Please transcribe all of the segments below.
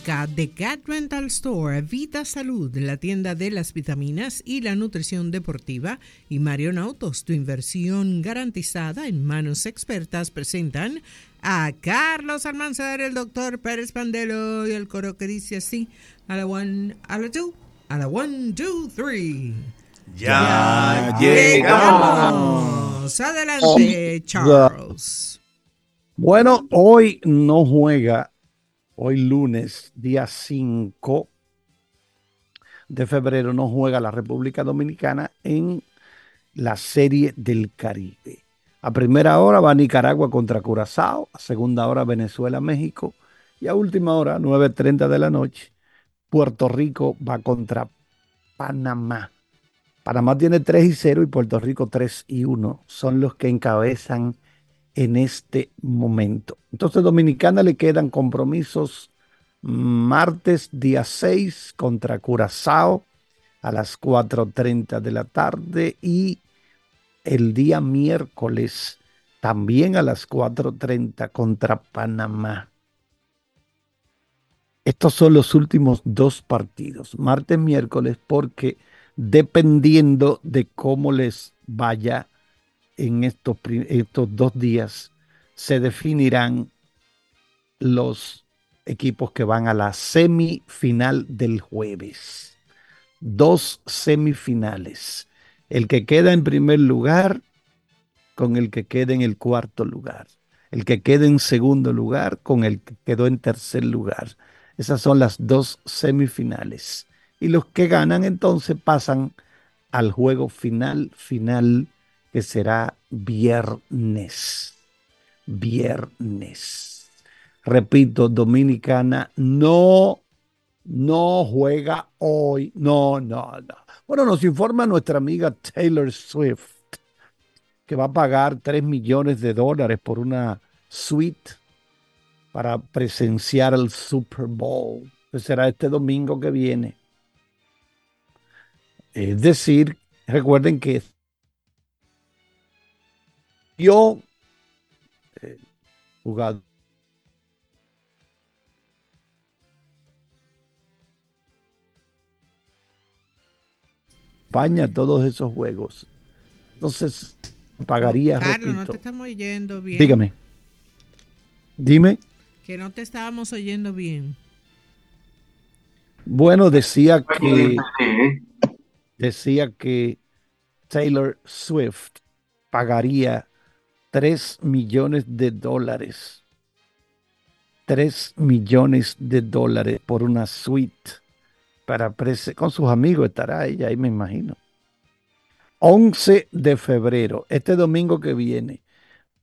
Clínica de Cat Rental Store, Vita Salud, la tienda de las vitaminas y la nutrición deportiva, y Marion Autos, tu inversión garantizada en manos expertas, presentan a Carlos Almanzar, el doctor Pérez Pandelo y el coro que dice así, a la one, a la two, a la one, two, three. Ya, llegamos. Adelante, Charles. Bueno, hoy no juega Hoy lunes, día 5 de febrero, no juega la República Dominicana en la Serie del Caribe. A primera hora va Nicaragua contra Curazao, a segunda hora Venezuela, México y a última hora, 9.30 de la noche, Puerto Rico va contra Panamá. Panamá tiene 3 y 0 y Puerto Rico 3 y 1. Son los que encabezan en este momento. Entonces, Dominicana le quedan compromisos martes día 6 contra Curazao a las 4.30 de la tarde y el día miércoles también a las 4.30 contra Panamá. Estos son los últimos dos partidos, martes, miércoles, porque dependiendo de cómo les vaya en estos, estos dos días se definirán los equipos que van a la semifinal del jueves. Dos semifinales. El que queda en primer lugar con el que queda en el cuarto lugar. El que queda en segundo lugar con el que quedó en tercer lugar. Esas son las dos semifinales. Y los que ganan entonces pasan al juego final, final que será viernes. Viernes. Repito, Dominicana no, no juega hoy. No, no, no. Bueno, nos informa nuestra amiga Taylor Swift que va a pagar 3 millones de dólares por una suite para presenciar el Super Bowl, que será este domingo que viene. Es decir, recuerden que yo, eh, jugado. España todos esos juegos. Entonces, pagaría. Carlos, no te estamos oyendo bien. Dígame. Dime. Que no te estábamos oyendo bien. Bueno, decía que decía que Taylor Swift pagaría 3 millones de dólares. 3 millones de dólares por una suite para con sus amigos estará ella ahí me imagino. 11 de febrero, este domingo que viene,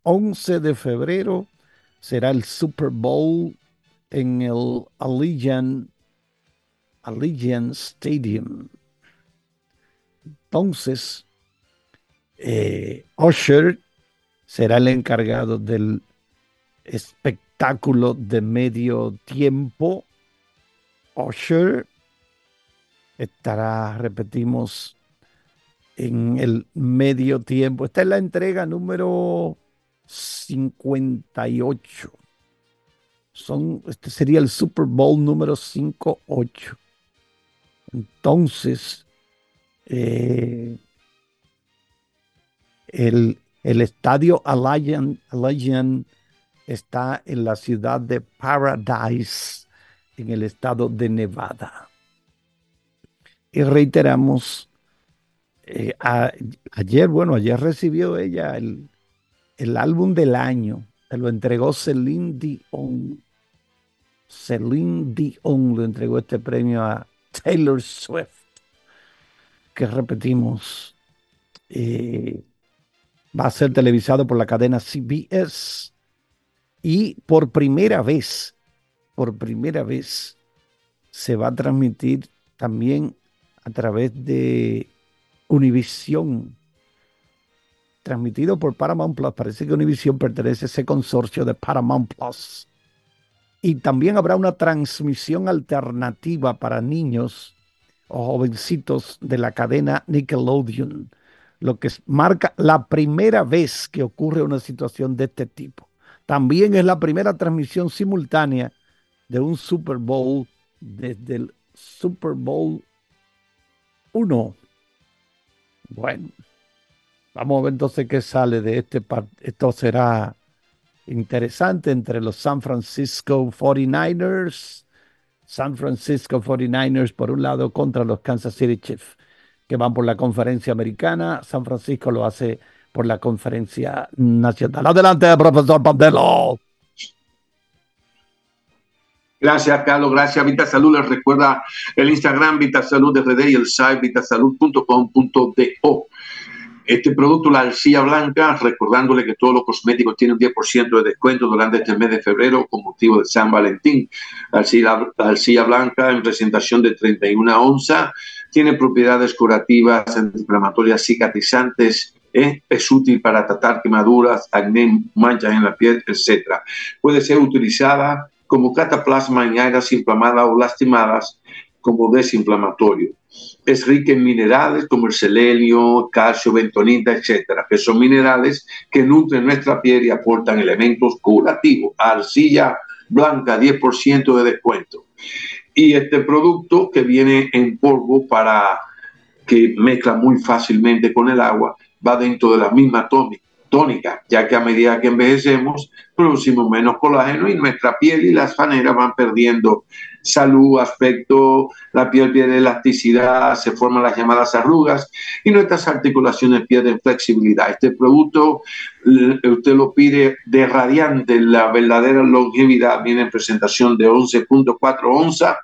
11 de febrero será el Super Bowl en el Allegiant, Allegiant Stadium. Entonces, eh, Usher será el encargado del espectáculo de medio tiempo. Usher estará, repetimos, en el medio tiempo. Esta es la entrega número 58. Son, este sería el Super Bowl número 58. Entonces, eh, el, el estadio Allegiant, está en la ciudad de Paradise, en el estado de Nevada. Y reiteramos, eh, ayer, bueno, ayer recibió ella el, el álbum del año, se lo entregó Celine Dion. Celine Dion le entregó este premio a Taylor Swift, que repetimos, eh, va a ser televisado por la cadena CBS y por primera vez, por primera vez, se va a transmitir también a través de Univision, transmitido por Paramount Plus. Parece que Univision pertenece a ese consorcio de Paramount Plus. Y también habrá una transmisión alternativa para niños o jovencitos de la cadena Nickelodeon lo que marca la primera vez que ocurre una situación de este tipo. También es la primera transmisión simultánea de un Super Bowl desde el Super Bowl 1. Bueno, vamos a ver entonces qué sale de este partido. Esto será interesante entre los San Francisco 49ers. San Francisco 49ers por un lado contra los Kansas City Chiefs que van por la conferencia americana. San Francisco lo hace por la conferencia nacional. Adelante, profesor Pandelo. Gracias, Carlos. Gracias, Vita Salud. Les recuerda el Instagram Vita Salud RD y el site vitasalud.com.do. Este producto, la arcilla blanca, recordándole que todos los cosméticos tienen un 10% de descuento durante este mes de febrero con motivo de San Valentín. La arcilla blanca en presentación de 31 onzas tiene propiedades curativas, antiinflamatorias, cicatrizantes, ¿eh? es útil para tratar quemaduras, acné, manchas en la piel, etc. Puede ser utilizada como cataplasma en áreas inflamadas o lastimadas como desinflamatorio. Es rica en minerales como el selenio, calcio, bentonita, etcétera, que son minerales que nutren nuestra piel y aportan elementos curativos. Arcilla blanca, 10% de descuento. Y este producto que viene en polvo para que mezcla muy fácilmente con el agua, va dentro de la misma ya que a medida que envejecemos producimos menos colágeno y nuestra piel y las faneras van perdiendo salud, aspecto, la piel pierde elasticidad, se forman las llamadas arrugas y nuestras articulaciones pierden flexibilidad. Este producto usted lo pide de radiante, la verdadera longevidad viene en presentación de 11.4 onzas,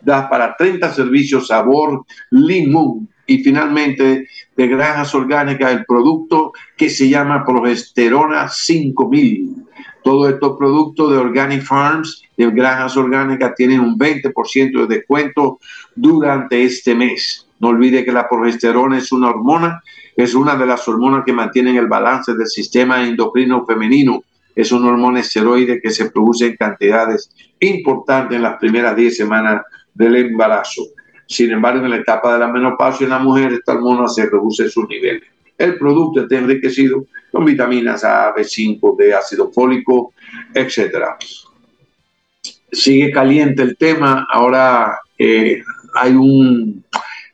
da para 30 servicios sabor limón y finalmente de granjas orgánicas el producto que se llama progesterona 5000 todos estos productos de Organic Farms, de granjas orgánicas, tienen un 20% de descuento durante este mes. No olvide que la progesterona es una hormona, es una de las hormonas que mantienen el balance del sistema endocrino femenino. Es una hormona esteroide que se produce en cantidades importantes en las primeras 10 semanas del embarazo. Sin embargo, en la etapa de la menopausia en la mujer, esta hormona se reduce sus niveles. El producto está enriquecido con vitaminas A, B5, de ácido fólico, etc. Sigue caliente el tema. Ahora eh, hay un.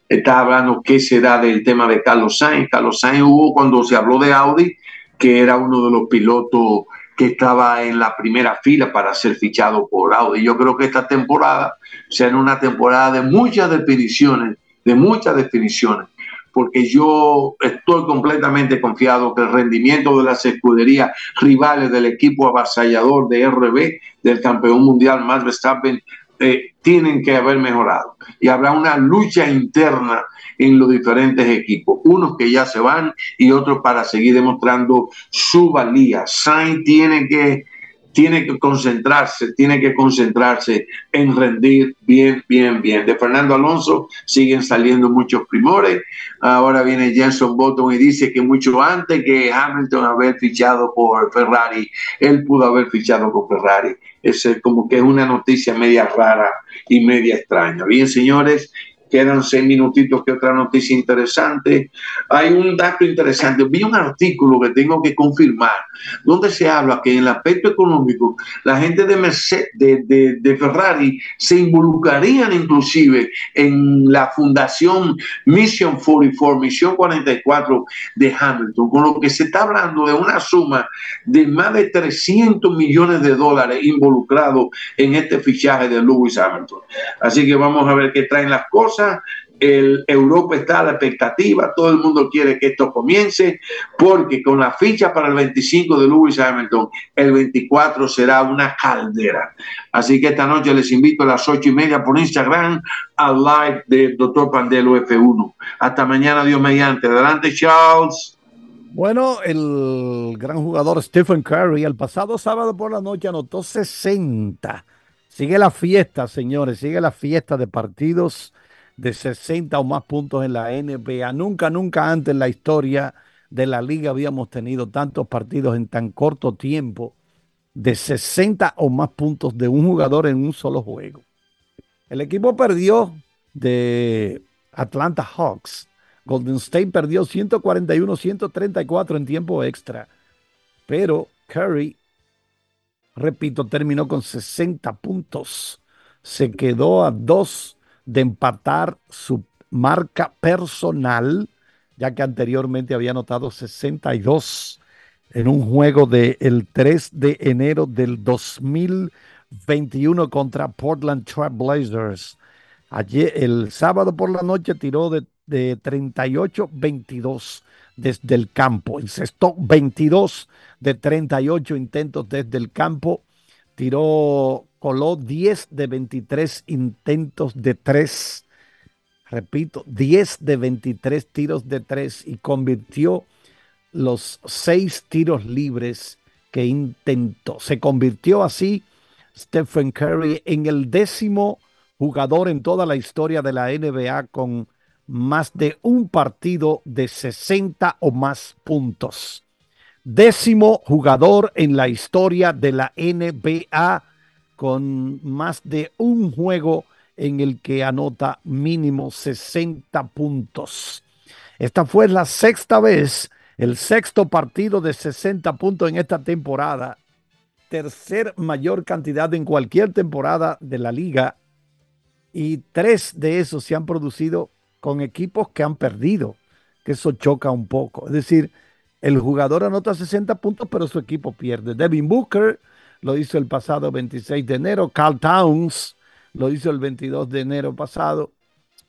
Está hablando qué será del tema de Carlos Sainz. Carlos Sainz hubo cuando se habló de Audi, que era uno de los pilotos que estaba en la primera fila para ser fichado por Audi. Yo creo que esta temporada será una temporada de muchas definiciones, de muchas definiciones porque yo estoy completamente confiado que el rendimiento de las escuderías rivales del equipo avasallador de RB, del campeón mundial Max Verstappen, eh, tienen que haber mejorado. Y habrá una lucha interna en los diferentes equipos, unos que ya se van y otros para seguir demostrando su valía. Sainz tiene que tiene que concentrarse, tiene que concentrarse en rendir bien, bien, bien. De Fernando Alonso siguen saliendo muchos primores. Ahora viene Jenson Button y dice que mucho antes que Hamilton haber fichado por Ferrari, él pudo haber fichado con Ferrari. Es como que es una noticia media rara y media extraña. Bien, señores, quedan seis minutitos que otra noticia interesante. Hay un dato interesante. Vi un artículo que tengo que confirmar, donde se habla que en el aspecto económico, la gente de, Mercedes, de, Ferrari se involucrarían inclusive en la fundación Mission 44, Misión 44 de Hamilton, con lo que se está hablando de una suma de más de 300 millones de dólares involucrados en este fichaje de Lewis Hamilton. Así que vamos a ver qué traen las cosas el Europa está a la expectativa, todo el mundo quiere que esto comience, porque con la ficha para el 25 de Lewis Hamilton, el 24 será una caldera. Así que esta noche les invito a las ocho y media por Instagram al live del Dr. Pandelo F1. Hasta mañana, Dios mediante. Adelante, Charles. Bueno, el gran jugador Stephen Curry el pasado sábado por la noche anotó 60. Sigue la fiesta, señores, sigue la fiesta de partidos de 60 o más puntos en la NBA. Nunca, nunca antes en la historia de la liga habíamos tenido tantos partidos en tan corto tiempo de 60 o más puntos de un jugador en un solo juego. El equipo perdió de Atlanta Hawks. Golden State perdió 141-134 en tiempo extra. Pero Curry, repito, terminó con 60 puntos se quedó a dos de empatar su marca personal, ya que anteriormente había anotado 62 en un juego del 3 de enero del 2021 contra Portland Trail Blazers. Ayer, el sábado por la noche tiró de, de 38-22 desde el campo. Encestó 22 de 38 intentos desde el campo. Tiró, coló 10 de 23 intentos de 3. Repito, 10 de 23 tiros de 3 y convirtió los 6 tiros libres que intentó. Se convirtió así Stephen Curry en el décimo jugador en toda la historia de la NBA con más de un partido de 60 o más puntos. Décimo jugador en la historia de la NBA con más de un juego en el que anota mínimo 60 puntos. Esta fue la sexta vez, el sexto partido de 60 puntos en esta temporada. Tercer mayor cantidad en cualquier temporada de la liga. Y tres de esos se han producido con equipos que han perdido, que eso choca un poco. Es decir, el jugador anota 60 puntos, pero su equipo pierde. Devin Booker lo hizo el pasado 26 de enero, Carl Towns lo hizo el 22 de enero pasado,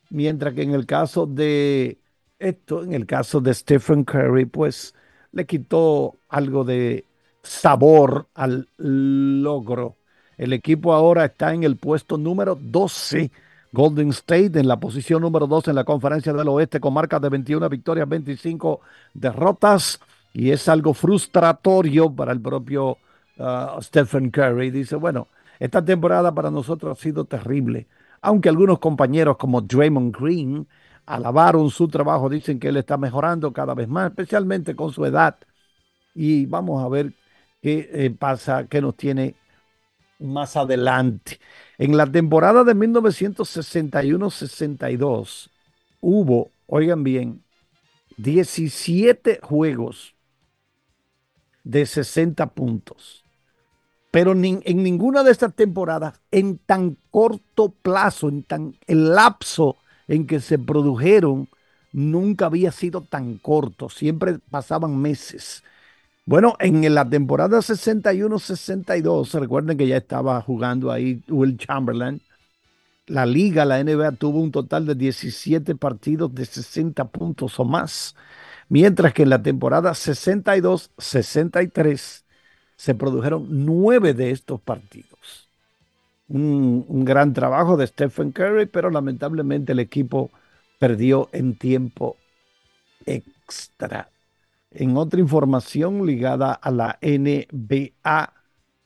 mientras que en el caso de esto, en el caso de Stephen Curry, pues le quitó algo de sabor al logro. El equipo ahora está en el puesto número 12 Golden State en la posición número 2 en la conferencia del oeste con marcas de 21 victorias, 25 derrotas. Y es algo frustratorio para el propio uh, Stephen Curry. Dice, bueno, esta temporada para nosotros ha sido terrible. Aunque algunos compañeros como Draymond Green alabaron su trabajo, dicen que él está mejorando cada vez más, especialmente con su edad. Y vamos a ver qué eh, pasa, qué nos tiene más adelante. En la temporada de 1961-62 hubo, oigan bien, 17 juegos de 60 puntos. Pero en ninguna de estas temporadas, en tan corto plazo, en tan el lapso en que se produjeron, nunca había sido tan corto. Siempre pasaban meses. Bueno, en la temporada 61-62, recuerden que ya estaba jugando ahí Will Chamberlain. La liga, la NBA, tuvo un total de 17 partidos de 60 puntos o más, mientras que en la temporada 62-63 se produjeron nueve de estos partidos. Un, un gran trabajo de Stephen Curry, pero lamentablemente el equipo perdió en tiempo extra. En otra información ligada a la NBA,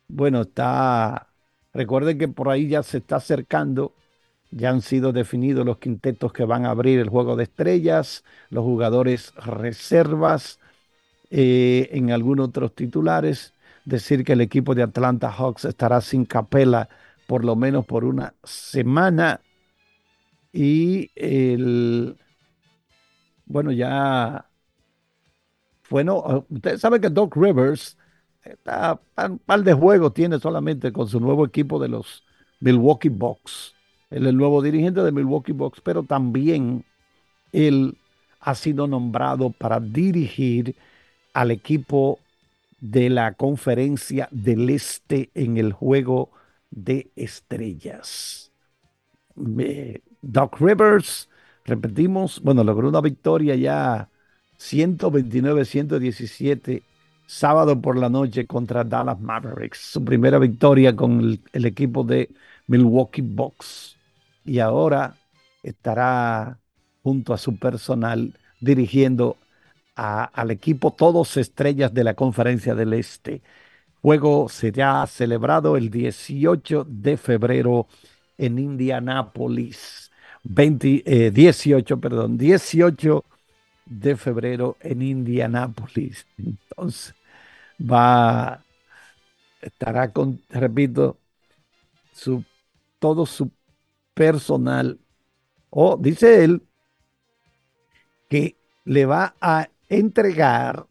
bueno, está, recuerden que por ahí ya se está acercando, ya han sido definidos los quintetos que van a abrir el juego de estrellas, los jugadores reservas, eh, en algunos otros titulares, decir que el equipo de Atlanta Hawks estará sin capela por lo menos por una semana. Y el, bueno, ya bueno, ah, usted sabe que Doc Rivers está un par de juegos tiene solamente con su nuevo equipo de los Milwaukee Bucks. Él es el nuevo dirigente de Milwaukee Bucks, pero también él ha sido nombrado para dirigir al equipo de la conferencia del Este en el juego de estrellas. Doc Rivers, repetimos, bueno, logró una victoria ya 129-117 sábado por la noche contra Dallas Mavericks. Su primera victoria con el, equipo de Milwaukee Bucks. Y ahora estará junto a su personal dirigiendo al equipo todos estrellas de la conferencia del Este. Juego será celebrado el 18 de febrero en Indianápolis. 20, 18, eh, perdón, 18 de febrero en Indianápolis. Entonces, va, estará con, repito, su, todo su personal, o dice él, que le va a entregar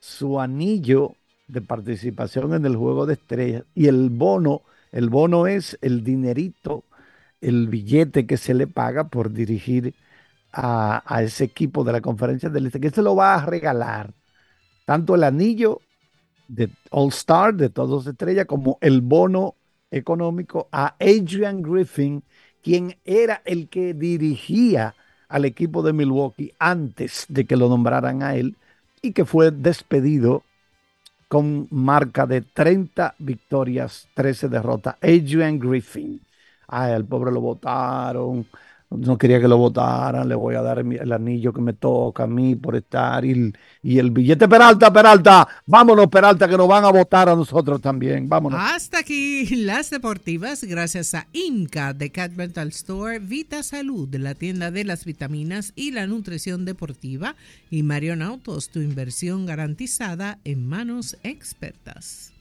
su anillo de participación en el juego de estrellas. Y el bono El bono es el dinerito, el billete que se le paga por dirigir a, ese equipo de la conferencia del Este, que se lo va a regalar. Tanto el anillo de All Star, de todos estrellas, como el bono económico a Adrian Griffin, quien era el que dirigía al equipo de Milwaukee antes de que lo nombraran a él y que fue despedido con marca de 30 victorias, 13 derrotas. Adrian Griffin. Ay, al pobre lo votaron, no quería que lo votaran, le voy a dar el anillo que me toca a mí por estar y, y, el billete Peralta, Peralta, vámonos Peralta que nos van a votar a nosotros también, vámonos. Hasta aquí las deportivas, gracias a Inca de Cat Mental Store, Vita Salud, la tienda de las vitaminas y la nutrición deportiva y Marion Autos, tu inversión garantizada en manos expertas.